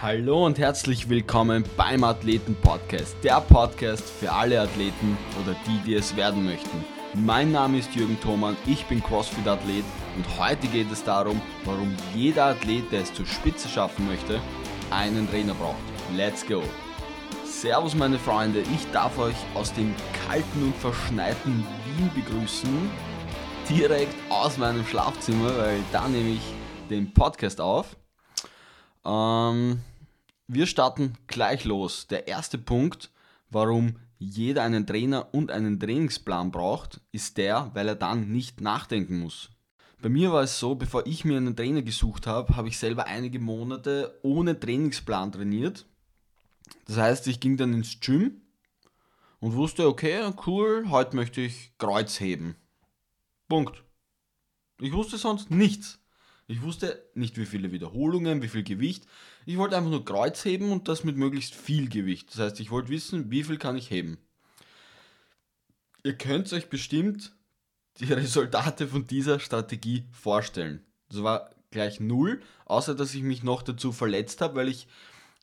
Hallo und herzlich willkommen beim Athleten Podcast, der Podcast für alle Athleten oder die, die es werden möchten. Mein Name ist Jürgen Thoman, ich bin CrossFit-Athlet und heute geht es darum, warum jeder Athlet, der es zur Spitze schaffen möchte, einen Trainer braucht. Let's go! Servus meine Freunde, ich darf euch aus dem kalten und verschneiten Wien begrüßen, direkt aus meinem Schlafzimmer, weil da nehme ich den Podcast auf. Ähm, wir starten gleich los. Der erste Punkt, warum jeder einen Trainer und einen Trainingsplan braucht, ist der, weil er dann nicht nachdenken muss. Bei mir war es so, bevor ich mir einen Trainer gesucht habe, habe ich selber einige Monate ohne Trainingsplan trainiert. Das heißt, ich ging dann ins Gym und wusste, okay, cool, heute möchte ich Kreuz heben. Punkt. Ich wusste sonst nichts. Ich wusste nicht, wie viele Wiederholungen, wie viel Gewicht. Ich wollte einfach nur Kreuz heben und das mit möglichst viel Gewicht. Das heißt, ich wollte wissen, wie viel kann ich heben. Ihr könnt euch bestimmt die Resultate von dieser Strategie vorstellen. Das war gleich null, außer dass ich mich noch dazu verletzt habe, weil ich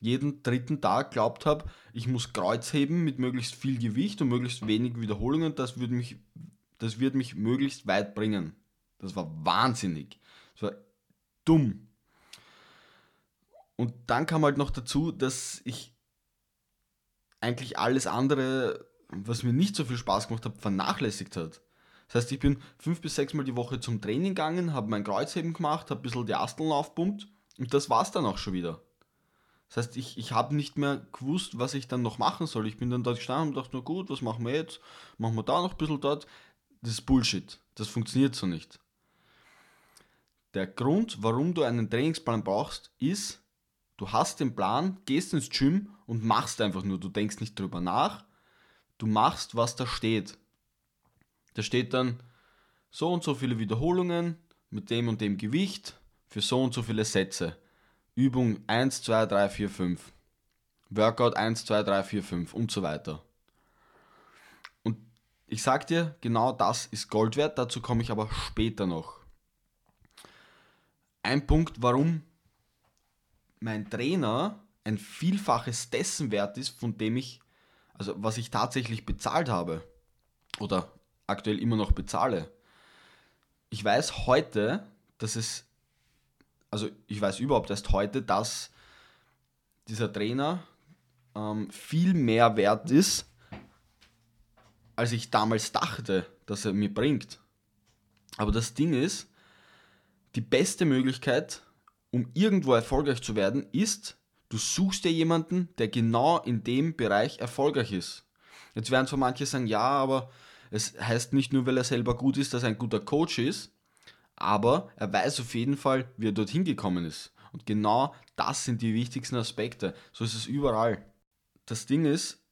jeden dritten Tag glaubt habe, ich muss Kreuz heben mit möglichst viel Gewicht und möglichst wenig Wiederholungen. Das, würde mich, das wird mich möglichst weit bringen. Das war wahnsinnig. Das war dumm. Und dann kam halt noch dazu, dass ich eigentlich alles andere, was mir nicht so viel Spaß gemacht hat, vernachlässigt hat. Das heißt, ich bin fünf bis sechs Mal die Woche zum Training gegangen, habe mein Kreuzheben gemacht, habe ein bisschen die Asteln aufpumpt und das war es dann auch schon wieder. Das heißt, ich, ich habe nicht mehr gewusst, was ich dann noch machen soll. Ich bin dann dort gestanden und dachte, na gut, was machen wir jetzt? Machen wir da noch ein bisschen dort? Das ist Bullshit. Das funktioniert so nicht. Der Grund, warum du einen Trainingsplan brauchst, ist, du hast den Plan, gehst ins Gym und machst einfach nur. Du denkst nicht drüber nach. Du machst, was da steht. Da steht dann so und so viele Wiederholungen mit dem und dem Gewicht für so und so viele Sätze. Übung 1, 2, 3, 4, 5. Workout 1, 2, 3, 4, 5 und so weiter. Und ich sag dir, genau das ist Gold wert, dazu komme ich aber später noch ein Punkt, warum mein Trainer ein Vielfaches dessen wert ist, von dem ich, also was ich tatsächlich bezahlt habe oder aktuell immer noch bezahle. Ich weiß heute, dass es, also ich weiß überhaupt erst heute, dass dieser Trainer ähm, viel mehr wert ist, als ich damals dachte, dass er mir bringt. Aber das Ding ist, die beste Möglichkeit, um irgendwo erfolgreich zu werden, ist, du suchst dir jemanden, der genau in dem Bereich erfolgreich ist. Jetzt werden zwar manche sagen, ja, aber es heißt nicht nur, weil er selber gut ist, dass er ein guter Coach ist, aber er weiß auf jeden Fall, wie er dorthin gekommen ist. Und genau das sind die wichtigsten Aspekte. So ist es überall. Das Ding ist,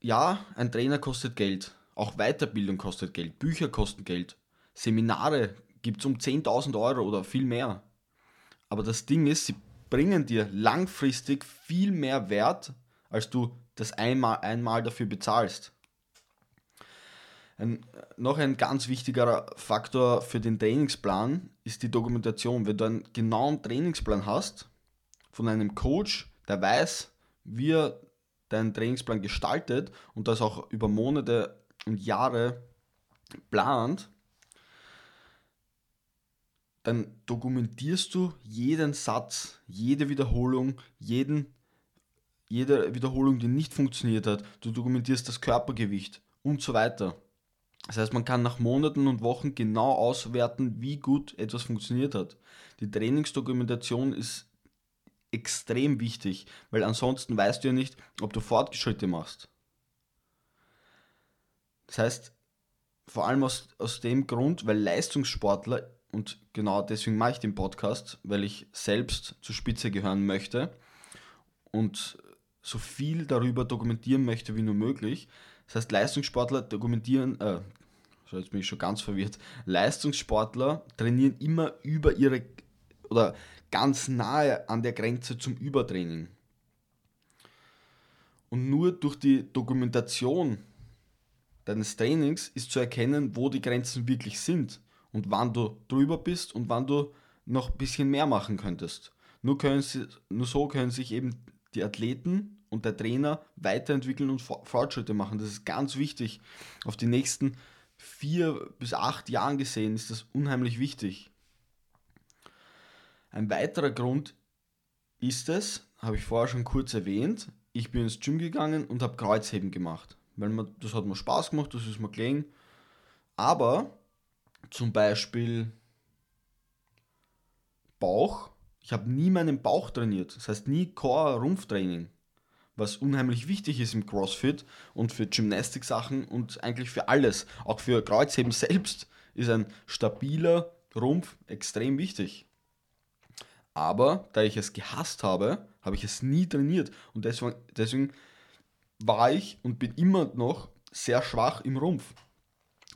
ja, ein Trainer kostet Geld. Auch Weiterbildung kostet Geld. Bücher kosten Geld. Seminare gibt es um 10.000 Euro oder viel mehr. Aber das Ding ist, sie bringen dir langfristig viel mehr Wert, als du das einmal, einmal dafür bezahlst. Ein, noch ein ganz wichtiger Faktor für den Trainingsplan ist die Dokumentation. Wenn du einen genauen Trainingsplan hast von einem Coach, der weiß, wie er deinen Trainingsplan gestaltet und das auch über Monate und Jahre plant, dann dokumentierst du jeden Satz, jede Wiederholung, jeden, jede Wiederholung, die nicht funktioniert hat. Du dokumentierst das Körpergewicht und so weiter. Das heißt, man kann nach Monaten und Wochen genau auswerten, wie gut etwas funktioniert hat. Die Trainingsdokumentation ist extrem wichtig, weil ansonsten weißt du ja nicht, ob du Fortschritte machst. Das heißt, vor allem aus, aus dem Grund, weil Leistungssportler und genau deswegen mache ich den Podcast, weil ich selbst zur Spitze gehören möchte und so viel darüber dokumentieren möchte wie nur möglich. Das heißt, Leistungssportler dokumentieren, äh, jetzt bin ich schon ganz verwirrt, Leistungssportler trainieren immer über ihre oder ganz nahe an der Grenze zum Übertraining. Und nur durch die Dokumentation deines Trainings ist zu erkennen, wo die Grenzen wirklich sind und wann du drüber bist und wann du noch ein bisschen mehr machen könntest. Nur, können sie, nur so können sich eben die Athleten und der Trainer weiterentwickeln und Fortschritte machen. Das ist ganz wichtig. Auf die nächsten vier bis acht Jahren gesehen ist das unheimlich wichtig. Ein weiterer Grund ist es, habe ich vorher schon kurz erwähnt, ich bin ins Gym gegangen und habe Kreuzheben gemacht. Weil man, das hat mir Spaß gemacht, das ist mir gelegen. Aber zum Beispiel Bauch, ich habe nie meinen Bauch trainiert. Das heißt nie Core-Rumpftraining. Was unheimlich wichtig ist im CrossFit und für Gymnastik-Sachen und eigentlich für alles. Auch für Kreuzheben selbst ist ein stabiler Rumpf extrem wichtig. Aber da ich es gehasst habe, habe ich es nie trainiert. Und deswegen, deswegen war ich und bin immer noch sehr schwach im Rumpf.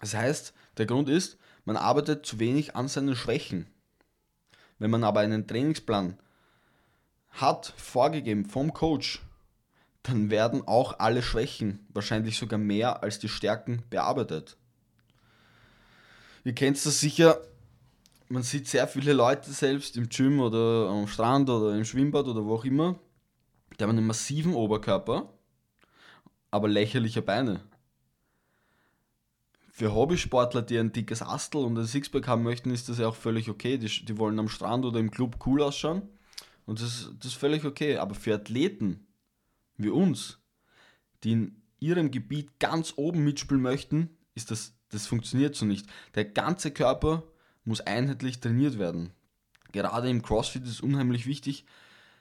Das heißt, der Grund ist, man arbeitet zu wenig an seinen Schwächen. Wenn man aber einen Trainingsplan hat, vorgegeben vom Coach, dann werden auch alle Schwächen, wahrscheinlich sogar mehr als die Stärken, bearbeitet. Ihr kennt das sicher, man sieht sehr viele Leute selbst im Gym oder am Strand oder im Schwimmbad oder wo auch immer, die haben einen massiven Oberkörper, aber lächerliche Beine. Für Hobbysportler, die ein dickes Astel und ein Sixpack haben möchten, ist das ja auch völlig okay. Die, die wollen am Strand oder im Club cool ausschauen und das, das ist völlig okay. Aber für Athleten wie uns, die in ihrem Gebiet ganz oben mitspielen möchten, ist das, das funktioniert so nicht. Der ganze Körper muss einheitlich trainiert werden. Gerade im CrossFit ist es unheimlich wichtig,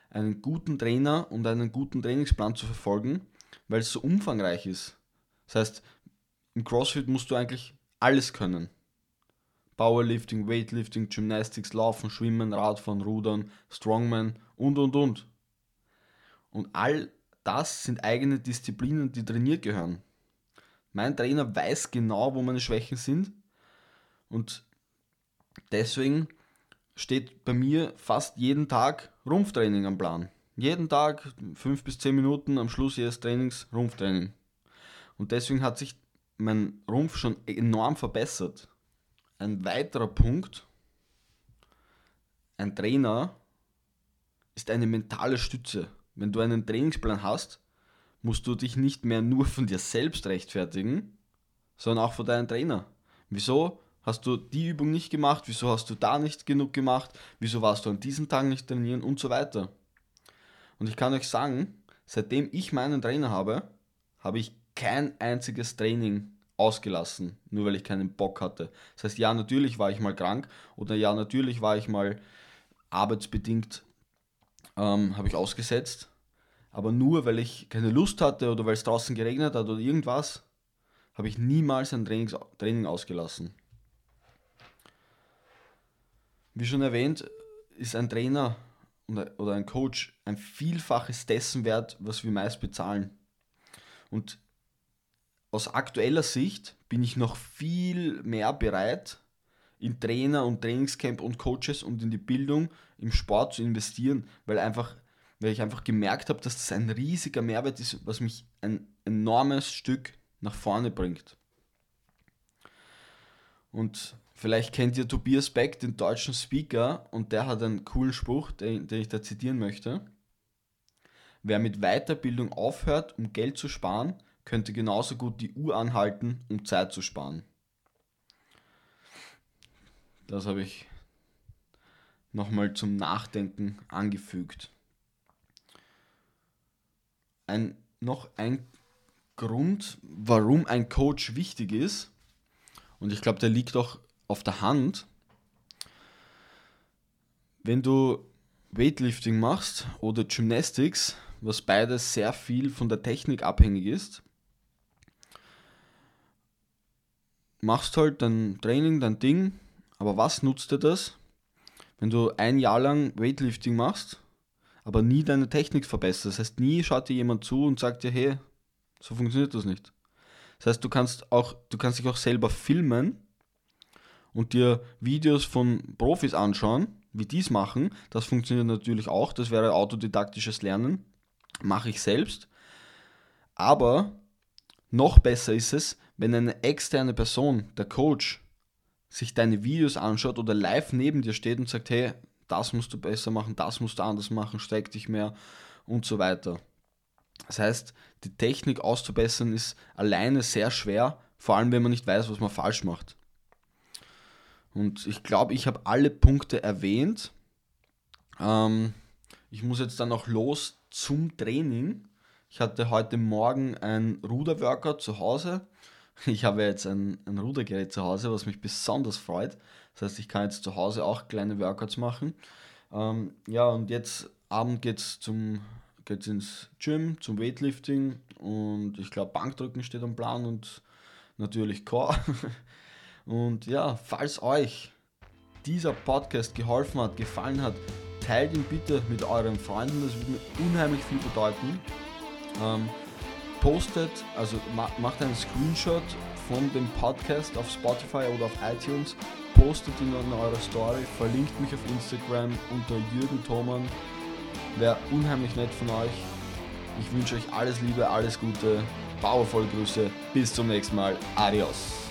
einen guten Trainer und einen guten Trainingsplan zu verfolgen, weil es so umfangreich ist. Das heißt, im CrossFit musst du eigentlich alles können. Powerlifting, Weightlifting, Gymnastics, Laufen, Schwimmen, Radfahren, Rudern, Strongman und und und. Und all das sind eigene Disziplinen, die trainiert gehören. Mein Trainer weiß genau, wo meine Schwächen sind und deswegen steht bei mir fast jeden Tag Rumpftraining am Plan. Jeden Tag fünf bis zehn Minuten am Schluss jedes Trainings Rumpftraining. Und deswegen hat sich mein Rumpf schon enorm verbessert. Ein weiterer Punkt, ein Trainer ist eine mentale Stütze. Wenn du einen Trainingsplan hast, musst du dich nicht mehr nur von dir selbst rechtfertigen, sondern auch von deinem Trainer. Wieso hast du die Übung nicht gemacht? Wieso hast du da nicht genug gemacht? Wieso warst du an diesem Tag nicht trainieren und so weiter? Und ich kann euch sagen, seitdem ich meinen Trainer habe, habe ich kein einziges Training ausgelassen, nur weil ich keinen Bock hatte. Das heißt, ja, natürlich war ich mal krank oder ja, natürlich war ich mal arbeitsbedingt, ähm, habe ich ausgesetzt. Aber nur weil ich keine Lust hatte oder weil es draußen geregnet hat oder irgendwas, habe ich niemals ein Trainings Training ausgelassen. Wie schon erwähnt, ist ein Trainer oder ein Coach ein Vielfaches dessen wert, was wir meist bezahlen. Und aus aktueller Sicht bin ich noch viel mehr bereit, in Trainer und Trainingscamp und Coaches und in die Bildung im Sport zu investieren, weil einfach weil ich einfach gemerkt habe, dass das ein riesiger Mehrwert ist, was mich ein enormes Stück nach vorne bringt. Und vielleicht kennt ihr Tobias Beck, den deutschen Speaker, und der hat einen coolen Spruch, den, den ich da zitieren möchte. Wer mit Weiterbildung aufhört, um Geld zu sparen, könnte genauso gut die Uhr anhalten, um Zeit zu sparen. Das habe ich nochmal zum Nachdenken angefügt. Ein, noch ein Grund, warum ein Coach wichtig ist, und ich glaube, der liegt auch auf der Hand, wenn du Weightlifting machst oder Gymnastics, was beides sehr viel von der Technik abhängig ist, machst halt dein Training, dein Ding, aber was nutzt dir das, wenn du ein Jahr lang Weightlifting machst, aber nie deine Technik verbesserst? Das heißt, nie schaut dir jemand zu und sagt dir, hey, so funktioniert das nicht. Das heißt, du kannst auch, du kannst dich auch selber filmen und dir Videos von Profis anschauen, wie die es machen. Das funktioniert natürlich auch. Das wäre autodidaktisches Lernen. Mache ich selbst. Aber noch besser ist es, wenn eine externe Person, der Coach, sich deine Videos anschaut oder live neben dir steht und sagt, hey, das musst du besser machen, das musst du anders machen, streck dich mehr und so weiter. Das heißt, die Technik auszubessern ist alleine sehr schwer, vor allem wenn man nicht weiß, was man falsch macht. Und ich glaube, ich habe alle Punkte erwähnt. Ähm, ich muss jetzt dann noch los zum Training. Ich hatte heute Morgen ein Ruderworkout zu Hause. Ich habe jetzt ein, ein Rudergerät zu Hause, was mich besonders freut. Das heißt, ich kann jetzt zu Hause auch kleine Workouts machen. Ähm, ja, und jetzt Abend geht es geht's ins Gym, zum Weightlifting und ich glaube Bankdrücken steht am Plan und natürlich Core. Und ja, falls euch dieser Podcast geholfen hat, gefallen hat, teilt ihn bitte mit euren Freunden, das würde mir unheimlich viel bedeuten. Ähm, postet, also macht einen Screenshot von dem Podcast auf Spotify oder auf iTunes, postet ihn in eurer Story, verlinkt mich auf Instagram unter Jürgen Thoman. Wäre unheimlich nett von euch. Ich wünsche euch alles Liebe, alles Gute, powervolle Grüße, bis zum nächsten Mal, adios.